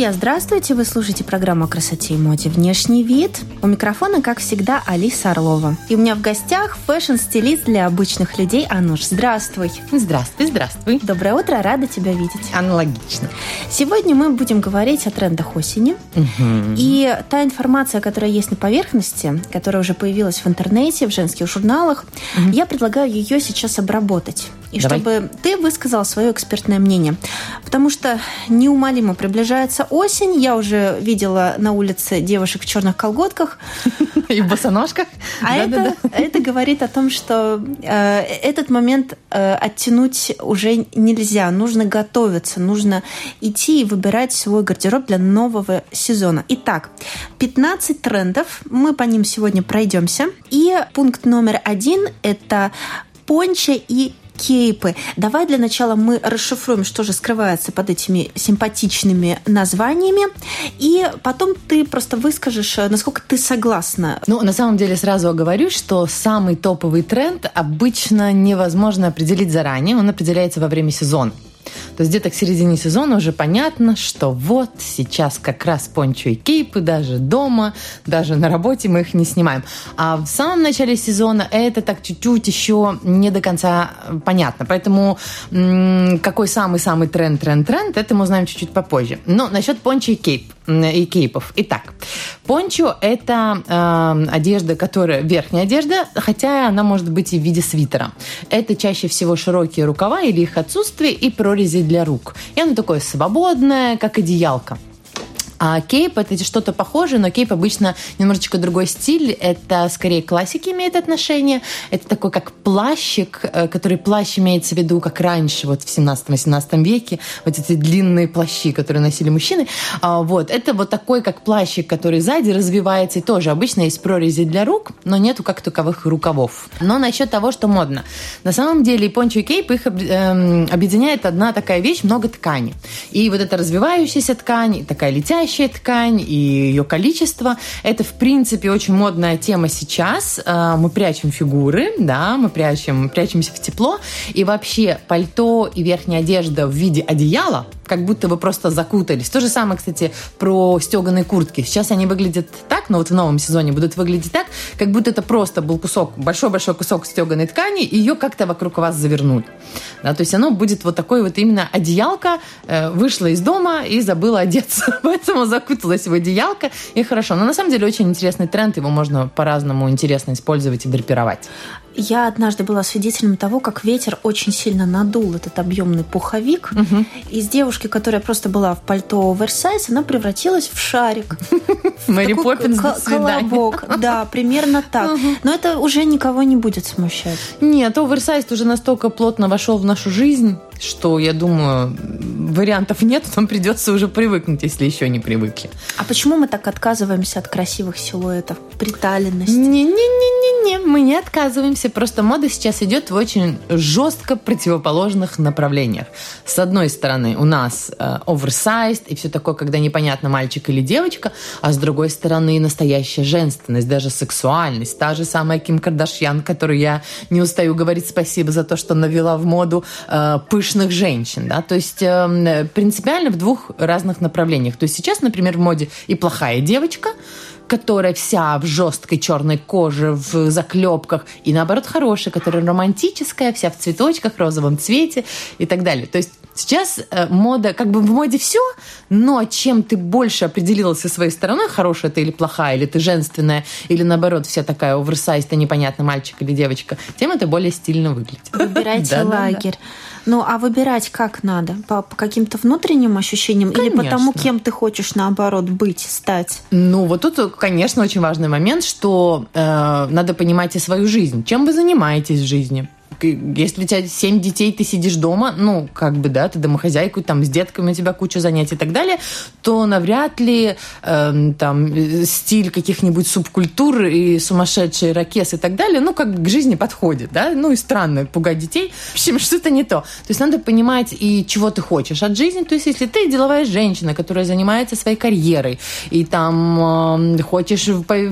Друзья, здравствуйте! Вы слушаете программу о красоте и моде «Внешний вид». У микрофона, как всегда, Алиса Орлова. И у меня в гостях фэшн-стилист для обычных людей Ануш. Здравствуй! Здравствуй, здравствуй. Доброе утро, рада тебя видеть. Аналогично. Сегодня мы будем говорить о трендах осени. Мгм. И та информация, которая есть на поверхности, которая уже появилась в интернете, в женских журналах, я предлагаю ее сейчас обработать. И Давай. чтобы ты высказал свое экспертное мнение. Потому что неумолимо приближается осень. Я уже видела на улице девушек в черных колготках. И в босоножках. А это говорит о том, что э, этот момент э, оттянуть уже нельзя. Нужно готовиться, нужно идти и выбирать свой гардероб для нового сезона. Итак, 15 трендов. Мы по ним сегодня пройдемся. И пункт номер один – это пончо и кейпы. Давай для начала мы расшифруем, что же скрывается под этими симпатичными названиями, и потом ты просто выскажешь, э, насколько ты согласна Ну, на самом деле сразу оговорю, что самый топовый тренд обычно невозможно определить заранее, он определяется во время сезона. То есть где-то к середине сезона уже понятно, что вот сейчас как раз пончо и кейпы даже дома, даже на работе мы их не снимаем. А в самом начале сезона это так чуть-чуть еще не до конца понятно. Поэтому какой самый-самый тренд, тренд, тренд, это мы узнаем чуть-чуть попозже. Но насчет пончо и кейп и кейпов. Итак, пончо – это э, одежда, которая верхняя одежда, хотя она может быть и в виде свитера. Это чаще всего широкие рукава или их отсутствие и прорези для рук. И оно такое свободное, как одеялка. А кейп это что-то похожее, но кейп обычно немножечко другой стиль. Это скорее к классике имеет отношение. Это такой как плащик, э, который плащ имеется в виду, как раньше, вот в 17-18 веке, вот эти длинные плащи, которые носили мужчины. А, Вот, это вот такой как плащик, который сзади развивается, и тоже обычно есть прорези для рук, но нету как таковых рукавов. Но насчет того, что модно. На самом деле и пончо и кейп их эм, объединяет одна такая вещь, много ткани. И вот эта развивающаяся ткань, такая летящая ткань, и ее количество, это, в принципе, очень модная тема сейчас. Э, Мы прячем фигуры, да, мы прячем, прячемся в тепло, и вообще пальто и верхняя одежда в виде одеяла, как будто вы просто закутались. То же самое, кстати, про стеганые куртки. Сейчас они выглядят так, но вот в новом сезоне будут выглядеть так, как будто это просто был кусок, большой-большой кусок стеганой ткани, и ее как-то вокруг вас завернули. Да, то есть оно будет вот такой вот именно одеялка, э, вышла из дома и забыла одеться, поэтому закуталась в одеялко, и хорошо. Но на самом деле очень интересный тренд, его можно по-разному интересно использовать и драпировать. Я однажды была свидетелем того, как ветер очень сильно надул этот объемный пуховик. Из девушки, которая просто была в пальто оверсайз, она превратилась в шарик. Мэри Поппинс, колобок. Да, примерно так. Но это уже никого не будет смущать. Нет, оверсайз уже настолько плотно вошел в нашу жизнь, что, я думаю, вариантов нет, нам придется уже привыкнуть, если еще не привыкли. А почему мы так отказываемся от красивых силуэтов, приталенности? Не-не-не-не-не, мы не отказываемся. Просто мода сейчас идет в очень жестко противоположных направлениях. С одной стороны, у нас э, оверсайз и все такое, когда непонятно, мальчик или девочка, а с другой стороны, настоящая женственность, даже сексуальность. Та же самая Ким Кардашьян, которую я не устаю говорить спасибо за то, что навела в моду э, пышных женщин. Да? То есть э, принципиально в двух разных направлениях. То есть сейчас, например, в моде и плохая девочка, которая вся в жесткой черной коже, в заклепках, и наоборот хорошая, которая романтическая, вся в цветочках, розовом цвете и так далее. То есть сейчас э, мода, как бы в моде все, но чем ты больше определился своей стороной, хорошая ты или плохая, или ты женственная, или наоборот вся такая оверсайз, ты непонятно мальчик или девочка, тем это более стильно выглядит. Выбирайте лагерь. Ну, а выбирать как надо? По, по каким-то внутренним ощущениям? Или по Конечно. тому, кем ты хочешь, наоборот, быть, стать? Ну, вот тут, конечно, очень важный момент, что э, надо понимать и свою жизнь. Чем вы занимаетесь в жизни? Если у тебя семь детей, ты сидишь дома, ну, как бы, да, ты домохозяйку, там, с детками у тебя куча занятий и так далее, то навряд ли э, там стиль каких-нибудь субкультур и сумасшедшие ракесы и так далее, ну, как к жизни подходит, да, ну, и странно пугать детей. В общем, что-то не то. То есть надо понимать и чего ты хочешь от жизни. То есть если ты деловая женщина, которая занимается своей карьерой, и там э, хочешь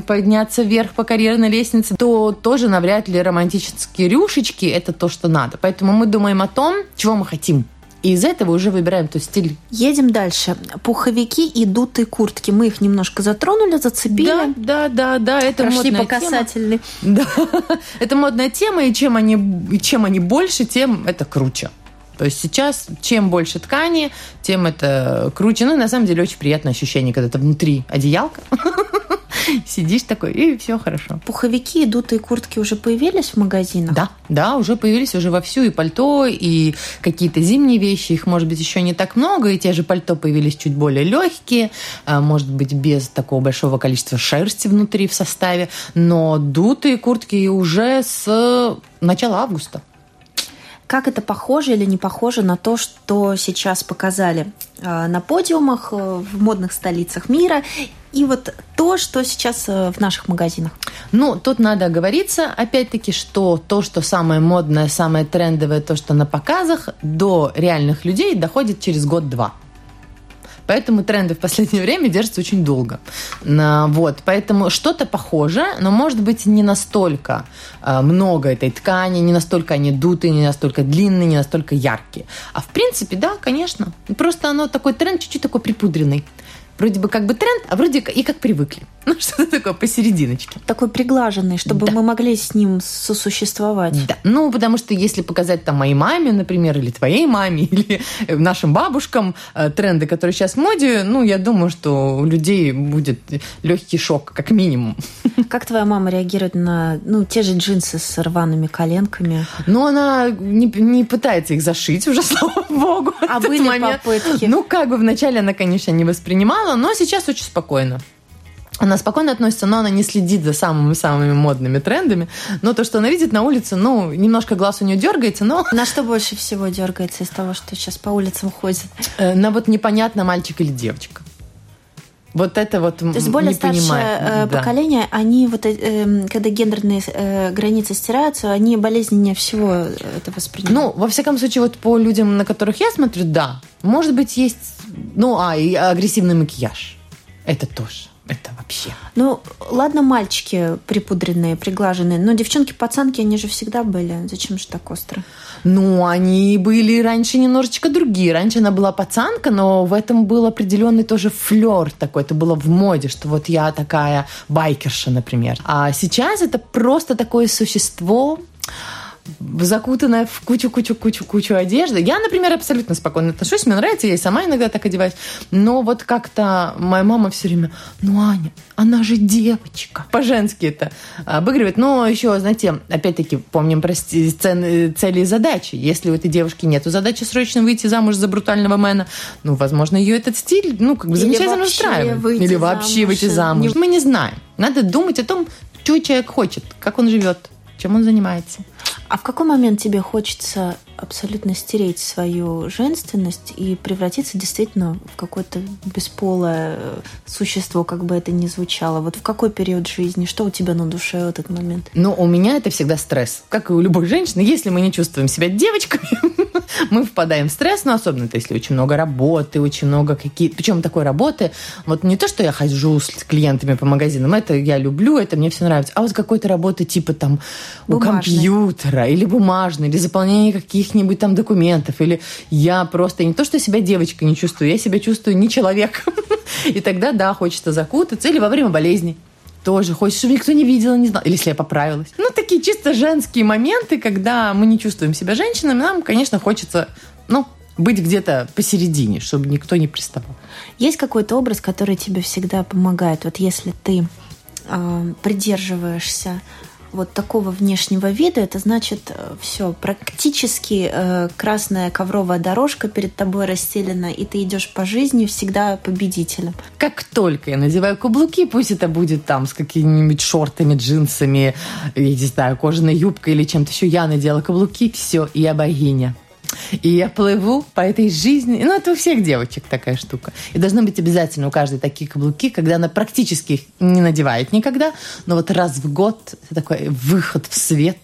подняться вверх по карьерной лестнице, то тоже навряд ли романтические рюшечки – это то, что надо. Поэтому мы думаем о том, чего мы хотим. И из этого уже выбираем тот стиль. Едем дальше. Пуховики и дутые куртки. Мы их немножко затронули, зацепили. Да, да, да, да. Это Прошли модная по касательной. Тема. Да. Это модная тема, и чем они, чем они больше, тем это круче. То есть сейчас чем больше ткани, тем это круче. Ну, на самом деле, очень приятное ощущение, когда ты внутри одеялка. Сидишь такой, и все хорошо. Пуховики и дутые куртки уже появились в магазинах? Да, да, уже появились уже вовсю и пальто, и какие-то зимние вещи. Их, может быть, еще не так много, и те же пальто появились чуть более легкие, а, может быть, без такого большого количества шерсти внутри в составе. Но дутые куртки уже с начала августа. Как это похоже или не похоже на то, что сейчас показали а, на подиумах э, в модных столицах мира и вот то, что сейчас э, в наших магазинах. Ну, тут надо оговориться, опять-таки, что то, что самое модное, самое трендовое, то, что на показах, до реальных людей доходит через год-два. Поэтому тренды в последнее время держатся очень долго. Вот, поэтому что-то похоже, но может быть не настолько э, много этой ткани, не настолько они дутые, не настолько длинные, не настолько яркие. А в принципе, да, конечно. Просто оно такой тренд чуть-чуть такой припудренный вроде бы как бы тренд, а вроде и как привыкли. Ну, что-то такое посерединочке. Такой приглаженный, чтобы да. мы могли с ним сосуществовать. Да. Ну, потому что если показать там моей маме, например, или твоей маме, или нашим бабушкам э, тренды, которые сейчас в моде, ну, я думаю, что у людей будет легкий шок, как минимум. Как твоя мама реагирует на, ну, те же джинсы с рваными коленками? Ну, она не, не пытается их зашить уже, слава богу. А были момент. попытки? Ну, как бы вначале она, конечно, не воспринимала, страдала, но сейчас очень спокойно. Она спокойно относится, но она не следит за самыми-самыми модными трендами. Но то, что она видит на улице, ну, немножко глаз у нее дергается, но... На что больше всего дергается из того, что сейчас по улицам ходит? Э, на вот непонятно, мальчик или девочка. Вот это вот То есть более старшее понимает. Э, поколение, да. они вот, э, когда гендерные границы стираются, они болезненнее всего это воспринимают. Ну, во всяком случае, вот по людям, на которых я смотрю, да. Может быть, есть ну, а, и агрессивный макияж. Это тоже. Это вообще. Ну, ладно, мальчики припудренные, приглаженные, но девчонки-пацанки, они же всегда были. Зачем же так остро? Ну, они были раньше немножечко другие. Раньше она была пацанка, но в этом был определенный тоже флер такой. Это было в моде, что вот я такая байкерша, например. А сейчас это просто такое существо, закутанная в кучу-кучу-кучу-кучу одежды. Я, например, абсолютно спокойно отношусь, мне нравится, я и сама иногда так одеваюсь. Но вот как-то моя мама все время, ну, Аня, она же девочка. По-женски это обыгрывает. Но еще, знаете, опять-таки, помним про цели и задачи. Если у этой девушки нет задачи срочно выйти замуж за брутального мэна, ну, возможно, ее этот стиль, ну, как бы Или замечательно устраивает. Или вообще замуж. выйти замуж. Мы не знаем. Надо думать о том, что человек хочет, как он живет, чем он занимается. А в какой момент тебе хочется абсолютно стереть свою женственность и превратиться действительно в какое-то бесполое э, существо, как бы это ни звучало? Вот в какой период жизни? Что у тебя на душе в этот момент? Ну, у меня это всегда стресс. Как и у любой женщины. Если мы не чувствуем себя девочками, мы впадаем в стресс, но особенно это если очень много работы, очень много какие Причем такой работы, вот не то, что я хожу с клиентами по магазинам, это я люблю, это мне все нравится, а вот какой-то работы типа там у компьютера или бумажной, или заполнение каких каких-нибудь там документов, или я просто не то, что себя девочкой не чувствую, я себя чувствую не человек. И тогда, да, хочется закутаться, или во время болезни тоже хочется, чтобы никто не видел, не знал. Или если я поправилась. Ну, такие чисто женские моменты, когда мы не чувствуем себя женщинами, нам, конечно, хочется, ну, быть где-то посередине, чтобы никто не приставал. Есть какой-то образ, который тебе всегда помогает? Вот если ты э, придерживаешься вот такого внешнего вида, это значит э, все, практически э, красная ковровая дорожка перед тобой расстелена, и ты идешь по жизни всегда победителем. Как только я надеваю каблуки, пусть это будет там с какими-нибудь шортами, джинсами, я не знаю, кожаной юбкой или чем-то еще, я надела каблуки, все, я богиня. И я плыву по этой жизни. Ну, это у всех девочек такая штука. И должно быть обязательно у каждой такие каблуки, когда она практически их не надевает никогда, но вот раз в год такой выход в свет,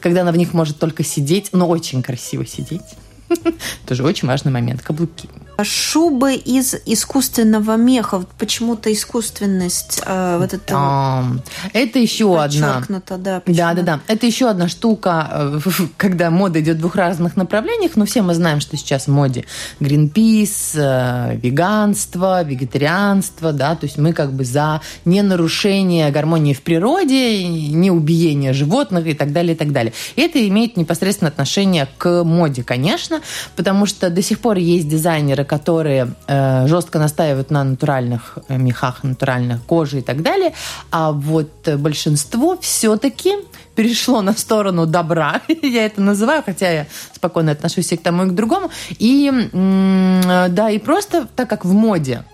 когда она в них может только сидеть, но очень красиво сидеть. Тоже очень важный момент. Каблуки. Шубы из искусственного меха. Почему-то искусственность э, вот это. А, это еще одна. Да, да, да, да. Это еще одна штука, э, когда мода идет в двух разных направлениях. Но все мы знаем, что сейчас в моде Greenpeace, э, веганство, вегетарианство, да, то есть мы как бы за не нарушение гармонии в природе, не убиение животных и так далее, и так далее. И это имеет непосредственно отношение к моде, конечно, потому что до сих пор есть дизайнеры, которые э, жестко настаивают на натуральных э, мехах, натуральных коже и так далее. А вот большинство все-таки перешло на сторону добра, я это называю, хотя я спокойно отношусь и к тому, и к другому. И да, и просто так как в моде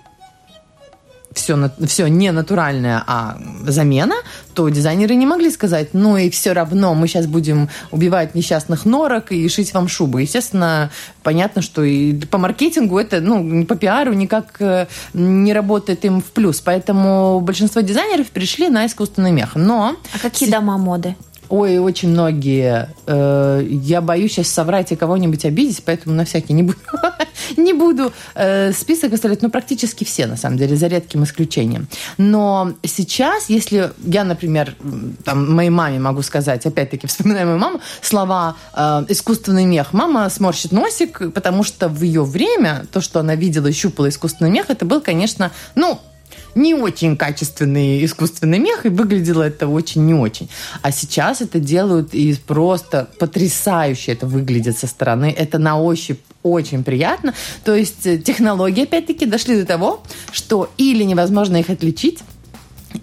все, все не натуральное, а замена, то дизайнеры не могли сказать, ну и все равно мы сейчас будем убивать несчастных норок и шить вам шубы. Естественно, понятно, что и по маркетингу это, ну, по пиару никак э, не работает им в плюс. Поэтому большинство дизайнеров перешли на искусственный мех. Но... А какие дома моды? Ой, очень многие. Э, я боюсь сейчас соврать и кого-нибудь обидеть, поэтому на всякий не буду, не буду э, список оставлять. Ну, практически все, на самом деле, за редким исключением. Но сейчас, если я, например, там, моей маме могу сказать, опять-таки, вспоминая мою маму, слова э, «искусственный мех», мама сморщит носик, потому что в ее время то, что она видела и щупала искусственный мех, это был, конечно, ну, не очень качественный искусственный мех, и выглядело это очень не очень. А сейчас это делают и просто потрясающе это выглядит со стороны. Это на ощупь очень приятно. То есть э, технологии, опять-таки, дошли до того, что или невозможно их отличить,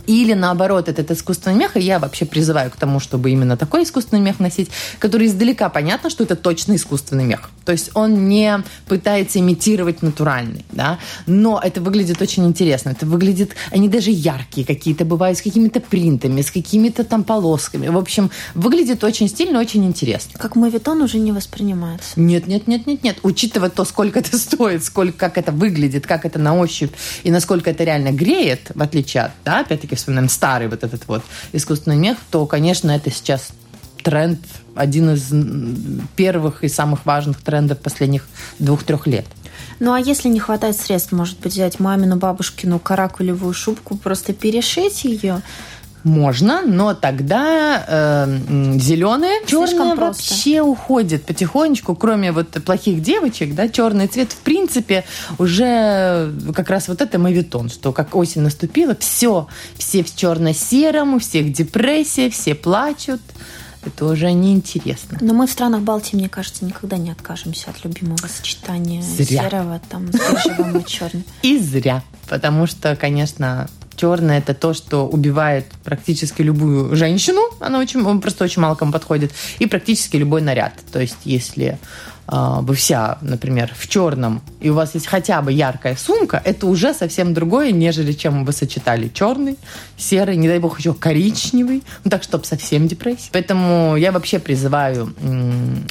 или наоборот, этот искусственный мех, и я вообще призываю к тому, чтобы именно такой искусственный мех носить, который издалека понятно, что это точно искусственный мех. То есть он не пытается имитировать натуральный, да, но это выглядит очень интересно. Это выглядит, они даже яркие какие-то бывают, с какими-то принтами, с какими-то там полосками. В общем, выглядит очень стильно, очень интересно. Как мавитон уже не воспринимается. Нет, нет, нет, нет, нет. Учитывая то, сколько это стоит, сколько, как это выглядит, как это на ощупь и насколько это реально греет, в отличие от, да, опять-таки вспоминаем старый вот этот вот искусственный мех, то, конечно, это сейчас тренд, один из первых и самых важных трендов последних двух-трех лет. Ну а если не хватает средств, может быть, взять мамину, бабушкину каракулевую шубку, просто перешить ее, можно, но тогда э, зеленые, черные вообще уходят потихонечку, кроме вот плохих девочек, да, черный цвет в принципе уже как раз вот это мавитон, что как осень наступила, все, все в черно-сером, у всех депрессия, все плачут. Это уже неинтересно. Но мы в странах Балтии, мне кажется, никогда не откажемся от любимого сочетания зря. серого, там, с бежевым и черным. И зря. Потому что, конечно, черное это то, что убивает практически любую женщину. Она очень, просто очень мало кому подходит. И практически любой наряд. То есть, если э, вы вся, например, в черном, и у вас есть хотя бы яркая сумка, это уже совсем другое, нежели чем вы сочетали черный, серый, не дай бог еще коричневый. Ну так, чтобы совсем депрессия. Поэтому я вообще призываю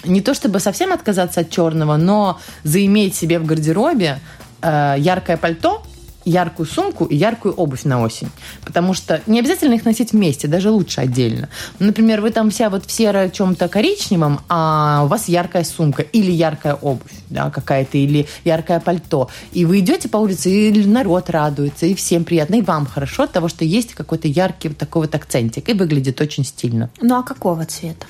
не то чтобы совсем отказаться от черного, но заиметь себе в гардеробе э, яркое пальто, яркую сумку и яркую обувь на осень. Потому что не обязательно их носить вместе, даже лучше отдельно. Например, вы там вся вот в серо чем-то коричневом, а у вас яркая сумка или яркая обувь да, какая-то, или яркое пальто. И вы идете по улице, и народ радуется, и всем приятно, и вам хорошо от того, что есть какой-то яркий вот такой вот акцентик, и выглядит очень стильно. Ну а какого цвета?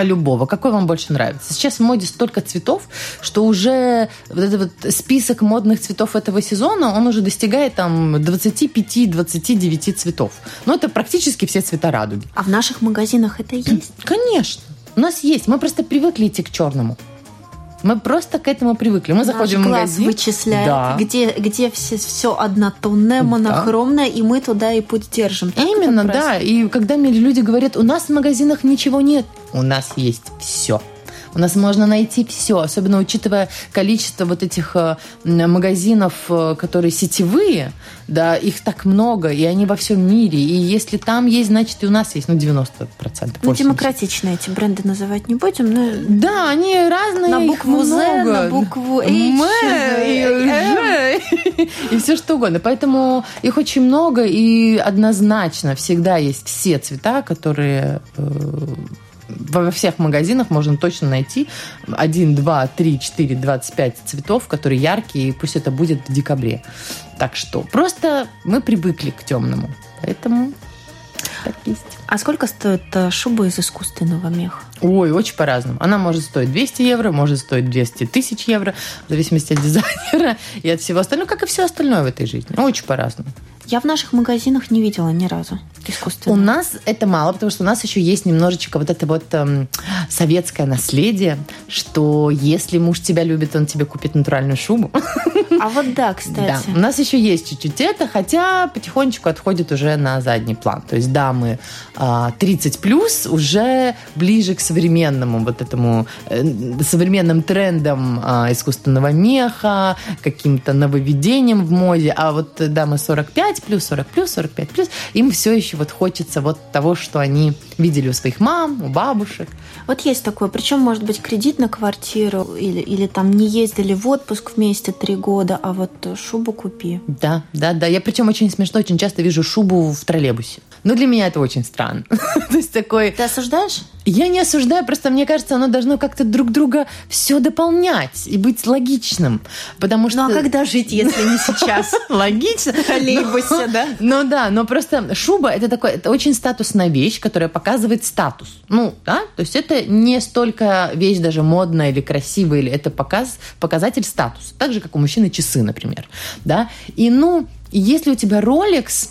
А любого. Какой вам больше нравится? Сейчас в моде столько цветов, что уже вот этот вот список модных цветов этого сезона, он уже достигает там 25-29 цветов. Но это практически все цвета радуги. А в наших магазинах это есть? Конечно. У нас есть. Мы просто привыкли идти к черному. Мы просто к этому привыкли. Мы Наш заходим в магазин. вычисляет, Да. где, где все, все однотонное, монохромное, и мы туда и путь держим. Так Именно, да. И когда мне люди говорят, у нас в магазинах ничего нет, у нас есть все. У нас можно найти все, особенно учитывая количество вот этих э, магазинов, э, которые сетевые, да, их так много, и они во всем мире. И если там есть, значит и у нас есть, ну, 90%. Ну, 80%. демократично эти бренды называть не будем, но Да, они разные. На букву «З», на букву «H», «М», и «Ж», и все что угодно. Поэтому их очень много, и однозначно всегда есть все цвета, которые э, во всех магазинах можно точно найти 1, 2, 3, 4, 25 цветов, которые яркие, и пусть это будет в декабре. Так что просто мы привыкли к темному. Поэтому так есть. А сколько стоит э, шуба из искусственного меха? Ой, очень по-разному. Она может стоить 200 евро, может стоить 200 тысяч евро, в зависимости от дизайнера и от всего остального, как и все остальное в этой жизни. Очень по-разному. Я в наших магазинах не видела ни разу У искусственного. нас это мало, потому что у нас еще есть немножечко вот это вот эм, советское наследие, что если муж тебя любит, он тебе купит натуральную шубу. А вот да, Да, кстати. у нас еще есть чуть-чуть это, хотя потихонечку отходит уже на задний план. То есть дамы а, 30 плюс уже ближе к современному вот этому э, современным трендам а, искусственного меха, каким-то нововведениям в моде, а вот дамы 45 плюс, 40 плюс, 45 плюс, им все еще вот хочется вот того, что они видели у своих мам, у бабушек. Вот есть такое. Причем, может быть, кредит на квартиру или, или там не ездили в отпуск вместе три года, а вот шубу купи. Да, да, да. Я причем очень смешно, очень часто вижу шубу в троллейбусе. Но для меня это очень странно. То есть такой... Ты осуждаешь? Я не осуждаю, просто мне кажется, оно должно как-то друг друга все дополнять и быть логичным. Потому что... Ну а когда жить, если не сейчас? Логично. В троллейбусе, да? Ну да, но просто шуба это такое, это очень статусная вещь, которая показывает статус. Ну, да, то есть это не столько вещь даже модная или красивая, или это показ, показатель статуса. Так же, как у мужчины часы, например. Да? И ну, если у тебя Rolex,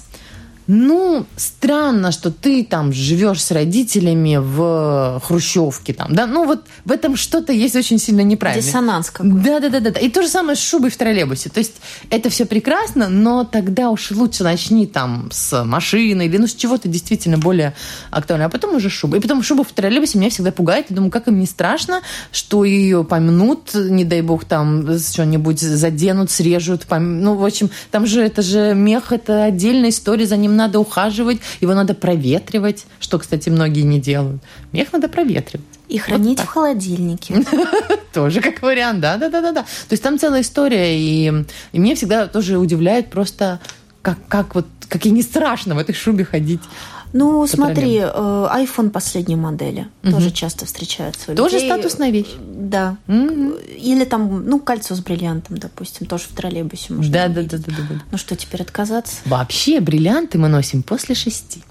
ну, странно, что ты там живешь с родителями в хрущевке там, да, ну вот в этом что-то есть очень сильно неправильно. Диссонанс какой. Да, да, да, да, да. И то же самое с шубой в троллейбусе. То есть это все прекрасно, но тогда уж лучше начни там с машины или ну с чего-то действительно более актуального, а потом уже шуба. И потом шуба в троллейбусе меня всегда пугает. Я думаю, как им не страшно, что ее помнут, не дай бог там что-нибудь заденут, срежут. пом- Ну, в общем, там же это же мех, это отдельная история, за ним надо ухаживать, его надо проветривать, что, кстати, многие не делают. Мех надо проветривать. И хранить в холодильнике. Тоже как вариант, да, да, да, да, да. То есть там целая история, и, и мне всегда тоже удивляет просто, как, как вот, как и не страшно в этой шубе ходить. Ну, По смотри, э, iPhone последней модели тоже часто встречается. у Тоже людей. статусная вещь. Да. Мгм. Или там, ну, кольцо с бриллиантом, допустим, тоже в троллейбусе можно Да, да, да, да, да, да. Ну что, теперь отказаться? Вообще бриллианты мы носим после шести.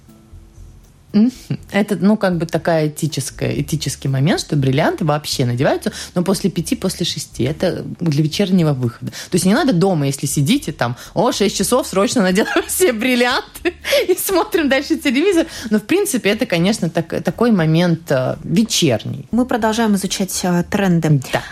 Это, ну, как бы такая этическая, этический момент, что бриллианты вообще надеваются, но после пяти, после шести. Это для вечернего выхода. То есть не надо дома, если сидите там, о, 6 часов, срочно наделаем все бриллианты и смотрим дальше телевизор. Но, в принципе, это, конечно, так- такой момент э, вечерний. Мы продолжаем изучать э, тренды. Да.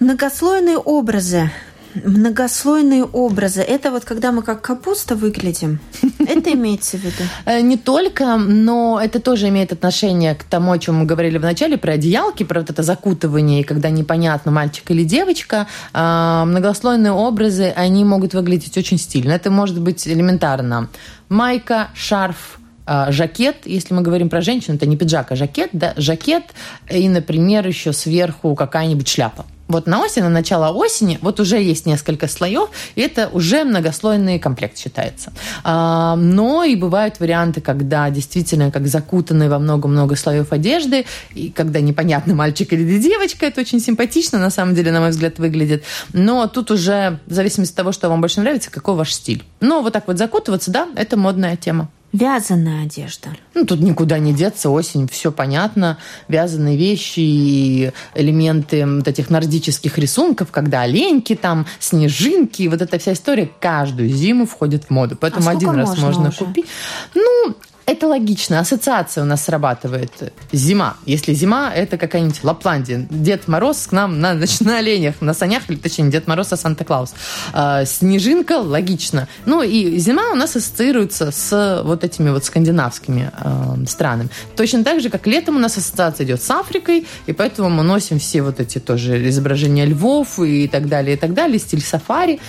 Многослойные образы. Многослойные образы. Это вот когда мы как капуста выглядим. Это имеется в виду? Э, Не только, но это тоже имеет отношение к тому, о чем мы говорили в начале, про одеялки, про вот это закутывание, когда непонятно, мальчик или девочка. А, Многослойные образы, они могут выглядеть очень стильно. Это может быть элементарно. Майка, шарф, а, жакет, если мы говорим про женщину, это не пиджак, а жакет, да, жакет, и, например, еще сверху какая-нибудь шляпа. Вот на осень, на начало осени, вот уже есть несколько слоев, и это уже многослойный комплект считается. А, но и бывают варианты, когда действительно как закутанные во много-много слоев одежды, и когда непонятно, мальчик или девочка, это очень симпатично, на самом деле, на мой взгляд, выглядит. Но тут уже в зависимости от того, что вам больше нравится, какой ваш стиль. Но вот так вот закутываться, да, это модная тема. Вязаная одежда. Ну, тут никуда не деться, осень, все понятно. Вязаные вещи и элементы вот этих нордических рисунков, когда оленьки там, снежинки, вот эта вся история каждую зиму входит в моду. Поэтому А один раз можно можно уже? купить. Ну, это логично, ассоциация у нас срабатывает. Зима. Если зима, это какая-нибудь Лапландия. Дед Мороз к нам на, значит, на оленях, на санях, или точнее, Дед Мороз, а Санта-Клаус. А, снежинка, логично. Ну и зима у нас ассоциируется с вот этими вот скандинавскими э, странами. Точно так же, как летом у нас ассоциация идет с Африкой, и поэтому мы носим все вот эти тоже изображения львов и так далее, и так далее, стиль сафари.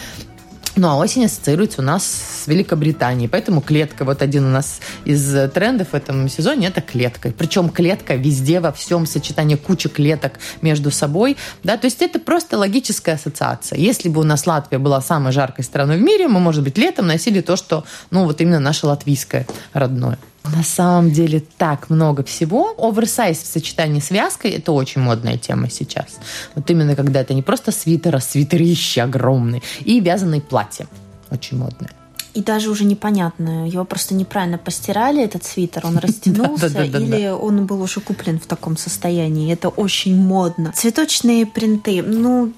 Ну, а осень ассоциируется у нас с Великобританией, поэтому клетка, вот один у нас из трендов в этом сезоне, это клетка. Причем клетка везде, во всем, сочетание кучи клеток между собой, да, то есть это просто логическая ассоциация. Если бы у нас Латвия была самой жаркой страной в мире, мы, может быть, летом носили то, что, ну, вот именно наше латвийское родное. На самом деле так много всего. Оверсайз в сочетании с вязкой – это очень модная тема сейчас. Вот именно когда это не просто свитер, а свитерище огромный. И вязаные платья. Очень модное. И даже уже непонятно, его просто неправильно постирали, этот свитер, он растянулся, или он был уже куплен в таком состоянии. Это очень модно. Цветочные принты, ну,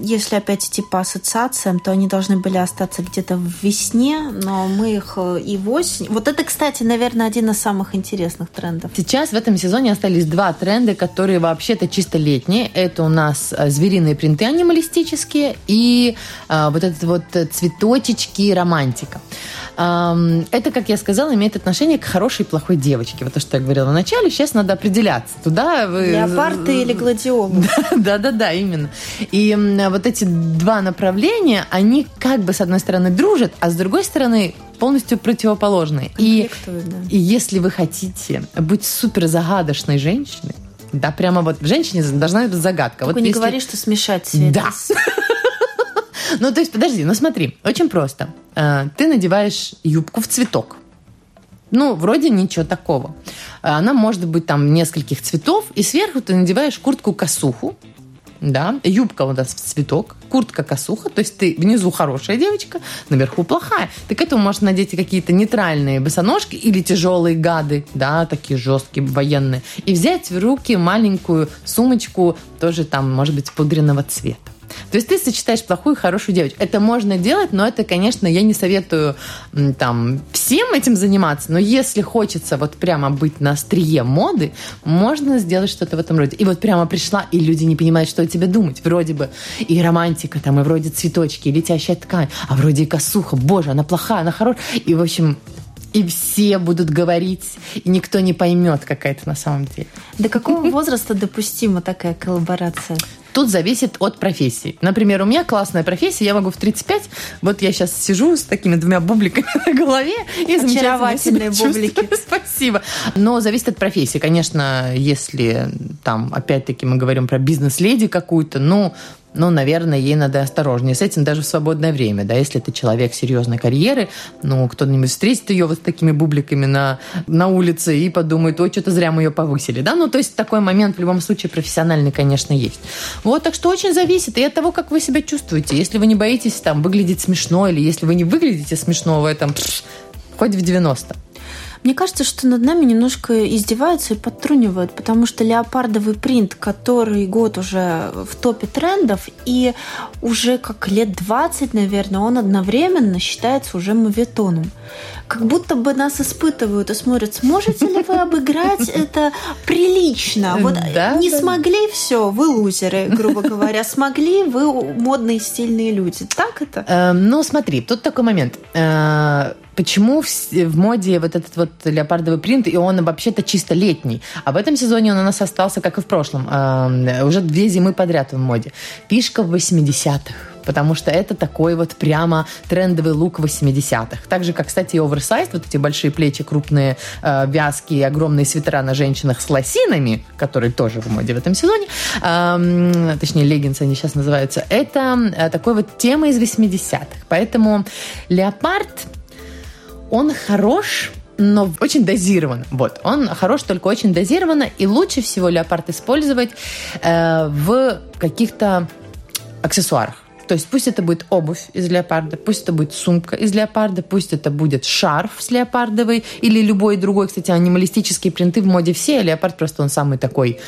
если опять идти по ассоциациям, то они должны были остаться где-то в весне, но мы их э, и в осень. Вот это, кстати, наверное, один из самых интересных трендов. Сейчас в этом сезоне остались два тренда, которые вообще-то чисто летние. Это у нас э, звериные принты анималистические и а, вот этот вот цветочечки и человека. Это, как я сказала, имеет отношение к хорошей и плохой девочке. Вот то, что я говорила вначале, сейчас надо определяться. Туда вы... Леопарды или гладиолы. Да-да-да, именно. И вот эти два направления, они как бы с одной стороны дружат, а с другой стороны полностью противоположные. И, да. и если вы хотите быть супер загадочной женщиной, да, прямо вот в женщине должна быть загадка. Только вот не если... говори, что смешать все да. это. Ну, то есть, подожди, ну смотри, очень просто. Э, ты надеваешь юбку в цветок. Ну, вроде ничего такого. Она может быть там нескольких цветов, и сверху ты надеваешь куртку-косуху, да, юбка у нас в цветок, куртка-косуха, то есть ты внизу хорошая девочка, наверху плохая. Ты к этому можешь надеть какие-то нейтральные босоножки или тяжелые гады, да, такие жесткие, военные, и взять в руки маленькую сумочку, тоже там, может быть, пудренного цвета. То есть ты сочетаешь плохую и хорошую девочку. Это можно делать, но это, конечно, я не советую там всем этим заниматься, но если хочется вот прямо быть на острие моды, можно сделать что-то в этом роде. И вот прямо пришла, и люди не понимают, что о тебе думать. Вроде бы и романтика там, и вроде цветочки, и летящая ткань, а вроде и косуха. Боже, она плохая, она хорошая. И, в общем, и все будут говорить, и никто не поймет, какая это на самом деле. До какого возраста допустима такая коллаборация? Тут зависит от профессии. Например, у меня классная профессия, я могу в 35, вот я сейчас сижу с такими двумя бубликами на голове и Очаровательные бублики. Спасибо. Но зависит от профессии. Конечно, если там, опять-таки, мы говорим про бизнес-леди какую-то, ну, ну, наверное, ей надо осторожнее с этим даже в свободное время, да, если это человек серьезной карьеры, ну, кто-нибудь встретит ее вот с такими бубликами на, на улице и подумает, ой, что-то зря мы ее повысили, да, ну, то есть такой момент в любом случае профессиональный, конечно, есть. Вот, так что очень зависит и от того, как вы себя чувствуете. Если вы не боитесь там выглядеть смешно, или если вы не выглядите смешно в этом, хоть в 90. Мне кажется, что над нами немножко издеваются и подтрунивают, потому что леопардовый принт, который год уже в топе трендов, и уже как лет 20, наверное, он одновременно считается уже мовитоном. Как будто бы нас испытывают и смотрят, сможете ли вы обыграть это прилично? Вот да, не да. смогли, все, вы лузеры, грубо говоря. Смогли, вы модные, стильные люди. Так это? Э, ну, смотри, тут такой момент. Почему в, в моде вот этот вот леопардовый принт, и он вообще-то чисто летний. А в этом сезоне он у нас остался, как и в прошлом. Э, уже две зимы подряд в моде. Пишка в 80-х потому что это такой вот прямо трендовый лук 80-х. Так же, как, кстати, и оверсайз, вот эти большие плечи, крупные э, вязки огромные свитера на женщинах с лосинами, которые тоже в моде в этом сезоне, э, точнее, леггинсы они сейчас называются, это э, такой вот тема из 80-х. Поэтому леопард он хорош, но очень дозирован. Вот, он хорош только очень дозированно, и лучше всего леопард использовать э, в каких-то аксессуарах. То есть пусть это будет обувь из леопарда, пусть это будет сумка из леопарда, пусть это будет шарф с леопардовой или любой другой, кстати, анималистические принты в моде все, а леопард просто он самый такой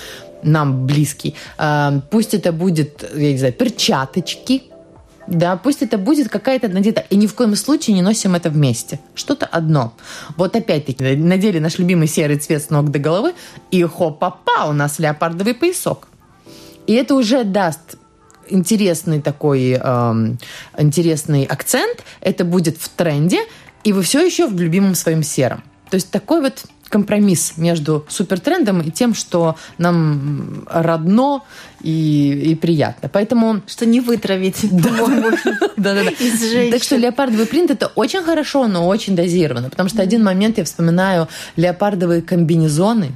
нам близкий. Э, пусть это будет, я не знаю, перчаточки, Да, пусть это будет какая-то одна деталь. И ни в коем случае не носим это вместе. Что-то одно. Вот опять-таки, надели наш любимый серый цвет с ног до головы, и хоп-папа, у нас леопардовый поясок. И это уже даст интересный такой эм, интересный акцент. Это будет в тренде, и вы все еще в любимом своем сером. То есть такой вот компромисс между супертрендом и тем, что нам родно и, и приятно. Поэтому... Что не вытравить, Да-да-да. Так что леопардовый принт это очень хорошо, но очень дозированно. Потому что один момент я вспоминаю леопардовые комбинезоны,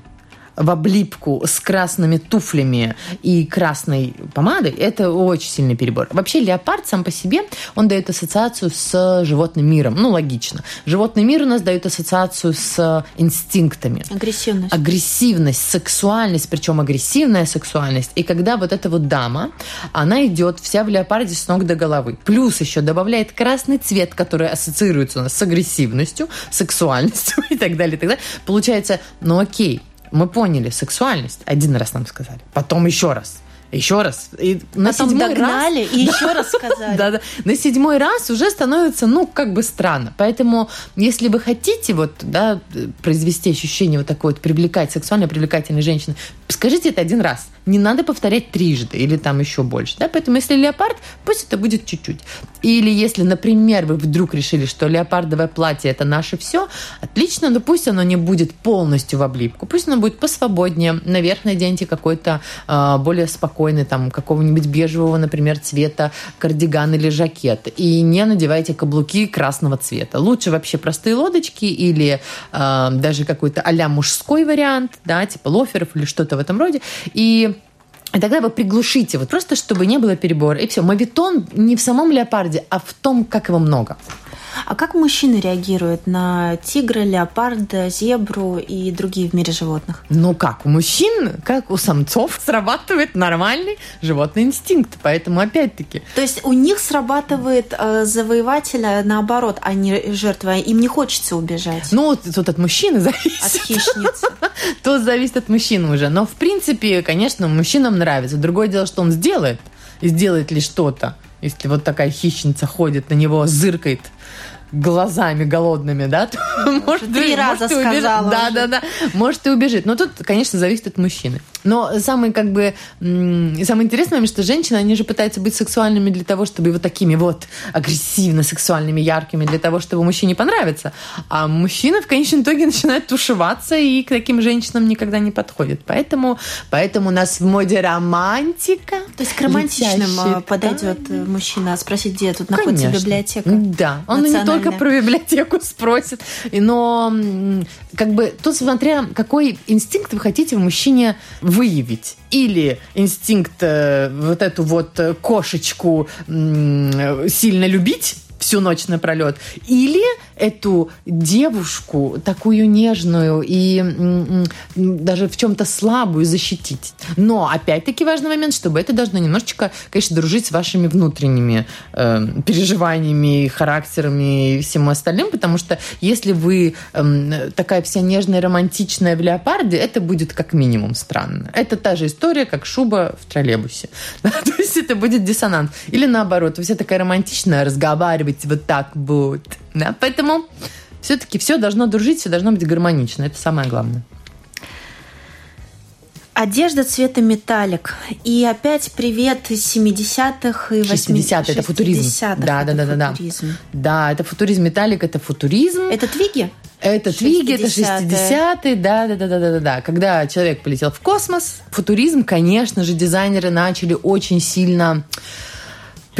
в облипку с красными туфлями и красной помадой, это очень сильный перебор. Вообще леопард сам по себе, он дает ассоциацию с животным миром. Ну, логично. Животный мир у нас дает ассоциацию с инстинктами. Агрессивность. Агрессивность, сексуальность, причем агрессивная сексуальность. И когда вот эта вот дама, она идет вся в леопарде с ног до головы. Плюс еще добавляет красный цвет, который ассоциируется у нас с агрессивностью, сексуальностью и так далее, и так далее. Получается, ну окей, мы поняли сексуальность. Один раз нам сказали. Потом еще раз. Еще раз. И на Потом седьмой догнали раз, и еще раз сказали. Да, да. На седьмой раз уже становится, ну, как бы странно. Поэтому, если вы хотите вот, да, произвести ощущение вот такой вот привлекать, сексуально привлекательной женщины, скажите это один раз. Не надо повторять трижды или там еще больше. Да? Поэтому, если леопард, пусть это будет чуть-чуть. Или если, например, вы вдруг решили, что леопардовое платье это наше все, отлично, но пусть оно не будет полностью в облипку. Пусть оно будет посвободнее. Наверх наденьте какой-то э, более спокойный, там, какого-нибудь бежевого, например, цвета кардиган или жакет. И не надевайте каблуки красного цвета. Лучше вообще простые лодочки или э, даже какой-то а мужской вариант, да, типа лоферов или что-то в этом роде. И и тогда вы приглушите, вот просто чтобы не было перебора. И все. Мавитон не в самом леопарде, а в том, как его много. А как мужчины реагируют на тигра, леопарда, зебру и другие в мире животных? Ну как, у мужчин, как у самцов, срабатывает нормальный животный инстинкт. Поэтому опять-таки... То есть у них срабатывает э, завоевателя наоборот, а не жертва. Им не хочется убежать. Ну, тут от мужчины зависит. От хищницы. Тут зависит от мужчины уже. Но в принципе, конечно, мужчинам нравится. Другое дело, что он сделает. И сделает ли что-то. Если вот такая хищница ходит на него, зыркает глазами голодными, да, то может, Три раза может, сказала. Да, да, да. Может, и убежит. Но тут, конечно, зависит от мужчины. Но самый, как бы, самое интересное момент, что женщины, они же пытаются быть сексуальными для того, чтобы вот такими вот агрессивно сексуальными, яркими, для того, чтобы мужчине понравиться. А мужчина в конечном итоге начинает тушеваться и к таким женщинам никогда не подходит. Поэтому, поэтому у нас в моде романтика. То есть к романтичным а, подойдет да. мужчина спросить, где тут находится Конечно. библиотека. Да. Он не только про библиотеку спросит. Но как бы тут смотря какой инстинкт вы хотите в мужчине выявить. Или инстинкт э, вот эту вот кошечку э, сильно любить, всю ночь напролет. Или эту девушку, такую нежную и даже в чем-то слабую защитить. Но, опять-таки, важный момент, чтобы это должно немножечко, конечно, дружить с вашими внутренними э, переживаниями, характерами и всем остальным, потому что если вы э, такая вся нежная, романтичная в леопарде, это будет как минимум странно. Это та же история, как шуба в троллейбусе. То есть это будет диссонанс. Или наоборот, вы вся такая романтичная, разговариваете вот так вот. Да? Поэтому все-таки все должно дружить, все должно быть гармонично. Это самое главное. Одежда цвета металлик. И опять привет из 70-х и 80-х. это футуризм. Да, да, да, да, да. Да, это футуризм металлик, это футуризм. Это твиги? Это твиги, это 60-е, да, да, да, да, да, да. Когда человек полетел в космос, футуризм, конечно же, дизайнеры начали очень сильно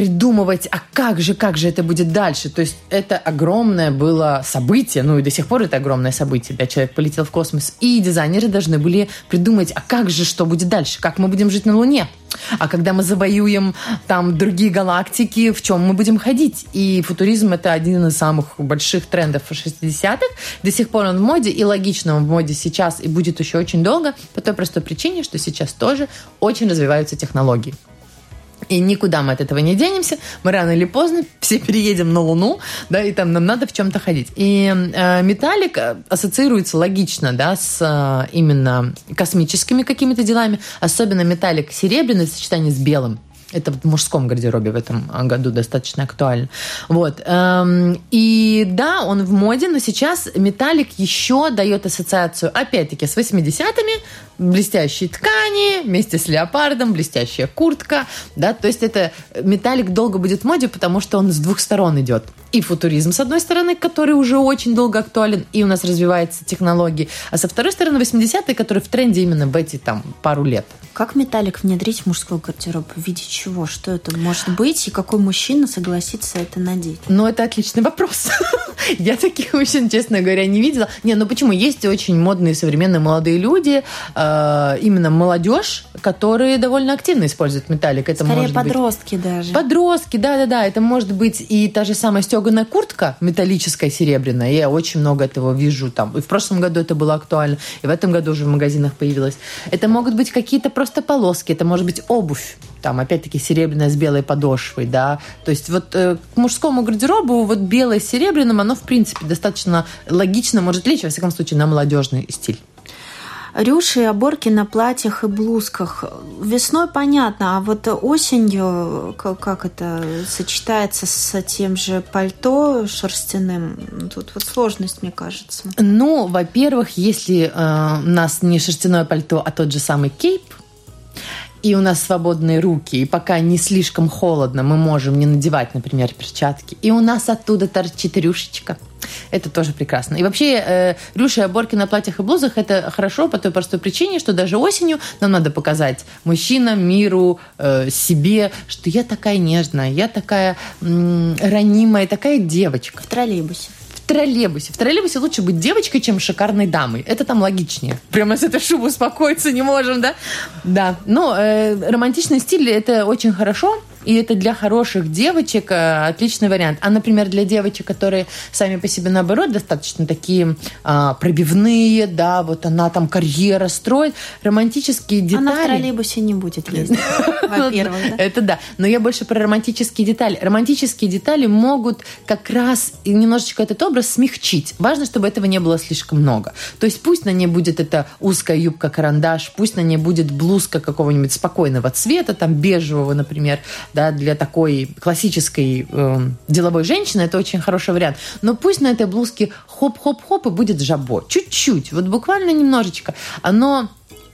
придумывать, а как же, как же это будет дальше. То есть это огромное было событие, ну и до сих пор это огромное событие, да, человек полетел в космос, и дизайнеры должны были придумать, а как же, что будет дальше, как мы будем жить на Луне, а когда мы завоюем там другие галактики, в чем мы будем ходить. И футуризм это один из самых больших трендов 60-х. До сих пор он в моде, и логично он в моде сейчас и будет еще очень долго, по той простой причине, что сейчас тоже очень развиваются технологии. И никуда мы от этого не денемся. Мы рано или поздно все переедем на Луну, да, и там нам надо в чем-то ходить. И э, металлик э, ассоциируется логично, да, с э, именно космическими какими-то делами. Особенно металлик серебряный в сочетании с белым. Это в мужском гардеробе в этом году достаточно актуально. Вот. Эм, и да, он в моде, но сейчас металлик еще дает ассоциацию, опять-таки, с 80-ми, блестящие ткани вместе с леопардом, блестящая куртка, да, то есть это металлик долго будет в моде, потому что он с двух сторон идет. И футуризм, с одной стороны, который уже очень долго актуален, и у нас развивается технологии, а со второй стороны 80-е, которые в тренде именно в эти там пару лет. Как металлик внедрить в мужской гардероб? В виде чего? Что это может быть? И какой мужчина согласится это надеть? Ну, это отличный вопрос. Я таких мужчин, честно говоря, не видела. Не, ну почему? Есть очень модные современные молодые люди, э, именно молодежь, которые довольно активно используют металлик. Это Скорее подростки даже. Подростки, да-да-да. Это может быть и та же самая стеганая куртка металлическая, серебряная. Я очень много этого вижу там. И в прошлом году это было актуально, и в этом году уже в магазинах появилось. Это могут быть какие-то просто полоски, это может быть обувь там, опять-таки, серебряная с белой подошвой, да. То есть вот э, к мужскому гардеробу вот белое с серебряным, оно, в принципе, достаточно логично может лечь, во всяком случае, на молодежный стиль. Рюши и оборки на платьях и блузках. Весной понятно, а вот осенью как это сочетается с тем же пальто шерстяным? Тут вот сложность, мне кажется. Ну, во-первых, если э, у нас не шерстяное пальто, а тот же самый кейп, и у нас свободные руки, и пока не слишком холодно, мы можем не надевать, например, перчатки, и у нас оттуда торчит рюшечка. Это тоже прекрасно. И вообще, э, рюши и оборки на платьях и блузах – это хорошо по той простой причине, что даже осенью нам надо показать мужчинам, миру, э, себе, что я такая нежная, я такая м- ранимая, такая девочка. В троллейбусе троллейбусе. В троллейбусе лучше быть девочкой, чем шикарной дамой. Это там логичнее. Прямо с этой шубы успокоиться не можем, да? Да. Но э, романтичный стиль – это очень хорошо. И это для хороших девочек э, отличный вариант. А, например, для девочек, которые сами по себе, наоборот, достаточно такие а, пробивные, да, вот она там карьера строит, романтические детали... Она в троллейбусе не будет ездить, во-первых. Это да. Но я больше про романтические детали. Романтические детали могут как раз немножечко этот образ смягчить. Важно, чтобы этого не было слишком много. То есть пусть на ней будет эта узкая юбка-карандаш, пусть на ней будет блузка какого-нибудь спокойного цвета, там бежевого, например, да, для такой классической э, деловой женщины это очень хороший вариант. Но пусть на этой блузке хоп-хоп-хоп и будет жабо. Чуть-чуть, вот буквально немножечко. Оно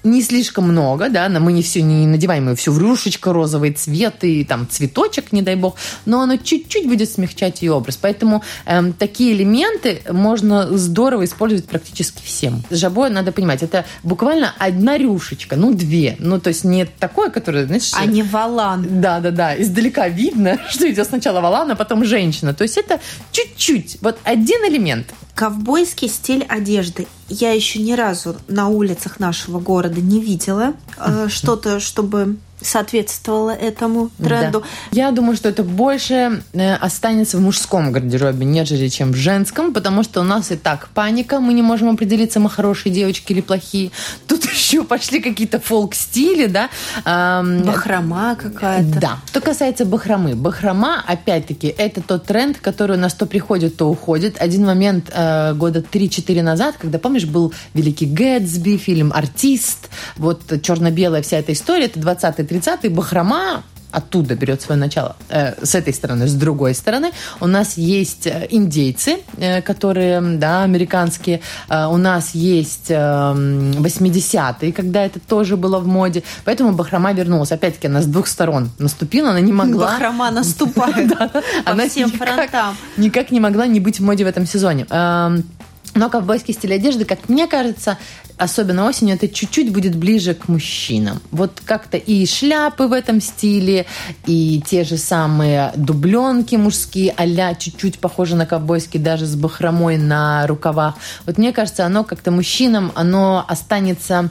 не слишком много, да, мы не все не надеваем ее все в рюшечка, розовый цвет и там цветочек, не дай бог, но оно чуть-чуть будет смягчать ее образ. Поэтому эм, такие элементы можно здорово использовать практически всем. Жабо, надо понимать, это буквально одна рюшечка, ну две, ну то есть не такое, которое, знаешь... А не валан. Да-да-да, издалека видно, что идет сначала валан, а потом женщина. То есть это чуть-чуть, вот один элемент, Ковбойский стиль одежды. Я еще ни разу на улицах нашего города не видела э, что-то, чтобы соответствовало этому тренду. Да. Я думаю, что это больше э, останется в мужском гардеробе, нежели чем в женском, потому что у нас и так паника, мы не можем определиться, мы хорошие девочки или плохие. Тут еще пошли какие-то фолк-стили, да. Бахрома какая-то. Да. Что касается бахромы. Бахрома, опять-таки, это тот тренд, который у нас то приходит, то уходит. Один момент э, года 3-4 назад, когда, помнишь, был «Великий Гэтсби», фильм «Артист», вот черно-белая вся эта история, это 20 30-е Бахрома оттуда берет свое начало. Э, с этой стороны, с другой стороны, у нас есть э, индейцы, э, которые, да, американские. Э, у нас есть э, 80-е, когда это тоже было в моде. Поэтому Бахрома вернулась. Опять-таки, она с двух сторон наступила, она не могла... Бахрома наступает по всем фронтам. Никак не могла не быть в моде в этом сезоне. Но ковбойский стиль одежды, как мне кажется, особенно осенью, это чуть-чуть будет ближе к мужчинам. Вот как-то и шляпы в этом стиле, и те же самые дубленки мужские, а чуть-чуть похожи на ковбойские, даже с бахромой на рукавах. Вот мне кажется, оно как-то мужчинам, оно останется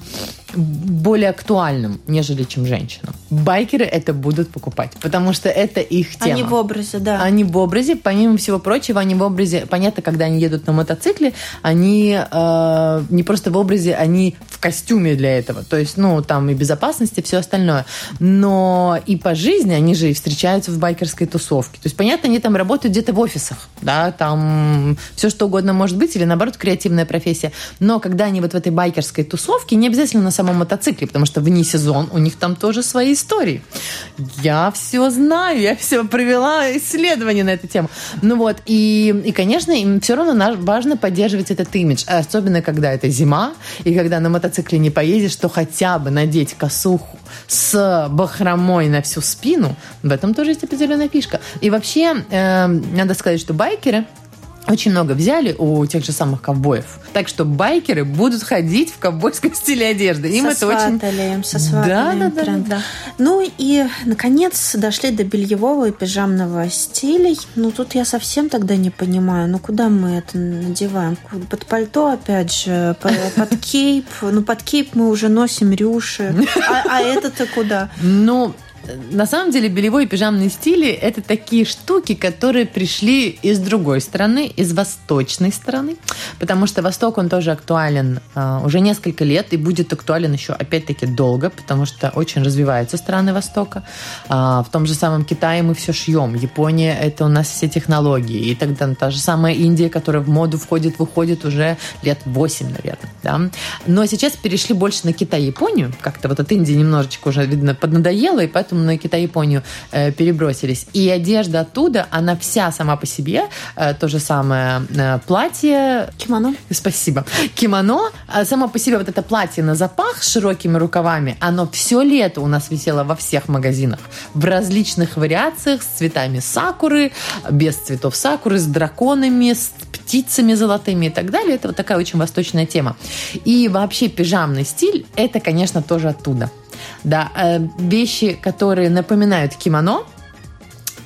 более актуальным, нежели чем женщинам. Байкеры это будут покупать, потому что это их тема. Они в образе, да. Они в образе, помимо всего прочего, они в образе, понятно, когда они едут на мотоцикле, они э, не просто в образе, они в костюме для этого. То есть, ну, там и безопасность, и все остальное. Но и по жизни они же и встречаются в байкерской тусовке. То есть, понятно, они там работают где-то в офисах, да, там все что угодно может быть, или наоборот, креативная профессия. Но когда они вот в этой байкерской тусовке, не обязательно на самом мотоцикле, потому что вне сезон у них там тоже свои истории. Я все знаю, я все провела исследование на эту тему. Ну вот, и, и конечно, им все равно важно поддерживать этот имидж, особенно когда это зима, и когда на мотоцикле не поедешь, то хотя бы надеть косуху с бахромой на всю спину, в этом тоже есть определенная фишка. И вообще, э, надо сказать, что байкеры очень много взяли у тех же самых ковбоев. Так что байкеры будут ходить в ковбойском стиле одежды. Им это очень... Им да, да, да, да, да. Ну и, наконец, дошли до бельевого и пижамного стилей. Ну, тут я совсем тогда не понимаю, ну, куда мы это надеваем? Под пальто, опять же, под кейп. Ну, под кейп мы уже носим рюши. А, а это-то куда? Ну, на самом деле белевой и пижамный стили – это такие штуки, которые пришли из другой страны, из восточной страны, потому что Восток, он тоже актуален э, уже несколько лет и будет актуален еще, опять-таки, долго, потому что очень развиваются страны Востока. Э, в том же самом Китае мы все шьем, Япония – это у нас все технологии, и тогда та же самая Индия, которая в моду входит, выходит уже лет 8, наверное. Да? Но сейчас перешли больше на Китай Японию, как-то вот от Индии немножечко уже, видно, поднадоело, и поэтому поэтому на Китай и Японию э, перебросились. И одежда оттуда, она вся сама по себе, э, то же самое э, платье. Кимоно. Спасибо. Кимоно, э, само по себе вот это платье на запах с широкими рукавами, оно все лето у нас висело во всех магазинах. В различных вариациях с цветами сакуры, без цветов сакуры, с драконами, с птицами золотыми и так далее. Это вот такая очень восточная тема. И вообще пижамный стиль, это, конечно, тоже оттуда. Да, э, вещи, которые напоминают кимоно,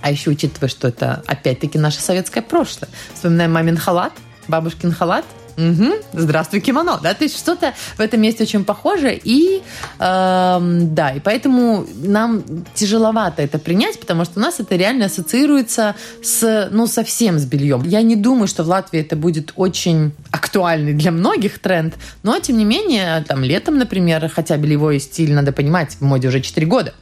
а еще учитывая, что это опять-таки наше советское прошлое. Вспоминаем мамин халат, бабушкин халат – Угу. Здравствуй, кимоно. Да, то есть что-то в этом месте очень похоже. И э, да, и поэтому нам тяжеловато это принять, потому что у нас это реально ассоциируется с, ну, совсем с бельем. Я не думаю, что в Латвии это будет очень актуальный для многих тренд, но тем не менее, там летом, например, хотя бельевой стиль, надо понимать, в моде уже 4 года.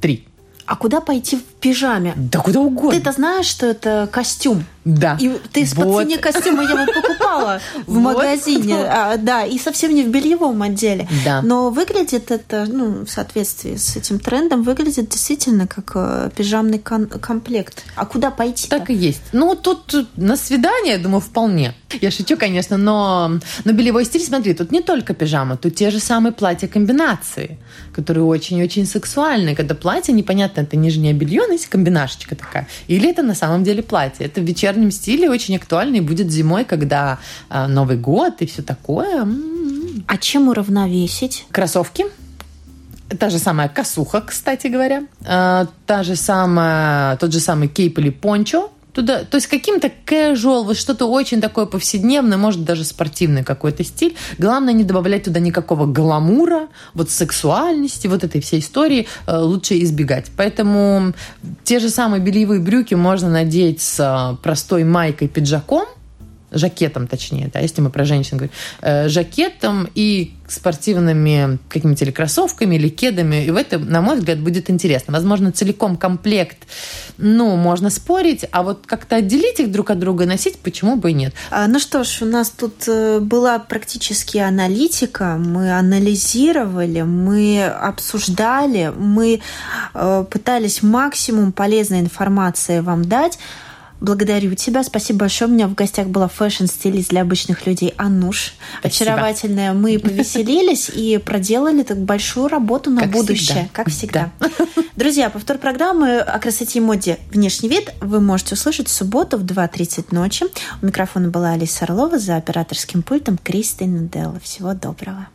Три. А куда пойти в пижаме? Да куда угодно. Ты-то знаешь, что это костюм? Да. И ты вот. по цене костюма я его покупала в магазине. А, да, и совсем не в бельевом отделе. Да. Но выглядит это, ну, в соответствии с этим трендом, выглядит действительно как э, пижамный комплект. А куда пойти? Так и есть. Ну, тут на свидание, думаю, вполне. Я шучу, конечно, но, но белевой стиль, смотри, тут не только пижама, тут те же самые платья-комбинации, которые очень-очень сексуальные. Когда платье, непонятно, это нижнее белье, но есть комбинашечка такая. Или это на самом деле платье. Это вечер вечернем стиле очень актуальный будет зимой, когда э, Новый год и все такое. М-м-м. А чем уравновесить? Кроссовки. Та же самая косуха, кстати говоря. Э, та же самая, тот же самый кейп или пончо туда, то есть каким-то casual, вот что-то очень такое повседневное, может даже спортивный какой-то стиль. Главное не добавлять туда никакого гламура, вот сексуальности, вот этой всей истории э, лучше избегать. Поэтому те же самые бельевые брюки можно надеть с э, простой майкой, пиджаком, жакетом точнее, да, если мы про женщин говорим, э, жакетом и спортивными какими-то или кроссовками, или кедами. И в этом, на мой взгляд, будет интересно. Возможно, целиком комплект, ну, можно спорить, а вот как-то отделить их друг от друга носить, почему бы и нет. А, ну что ж, у нас тут э, была практически аналитика, мы анализировали, мы обсуждали, мы э, пытались максимум полезной информации вам дать. Благодарю тебя. Спасибо большое. У меня в гостях была фэшн-стилист для обычных людей Ануш. Спасибо. Очаровательная. Мы повеселились и проделали так большую работу на как будущее. Всегда. Как всегда. Да. Друзья, повтор программы о красоте и моде «Внешний вид» вы можете услышать в субботу в 2.30 ночи. У микрофона была Алиса Орлова, за операторским пультом Кристина Делла. Всего доброго.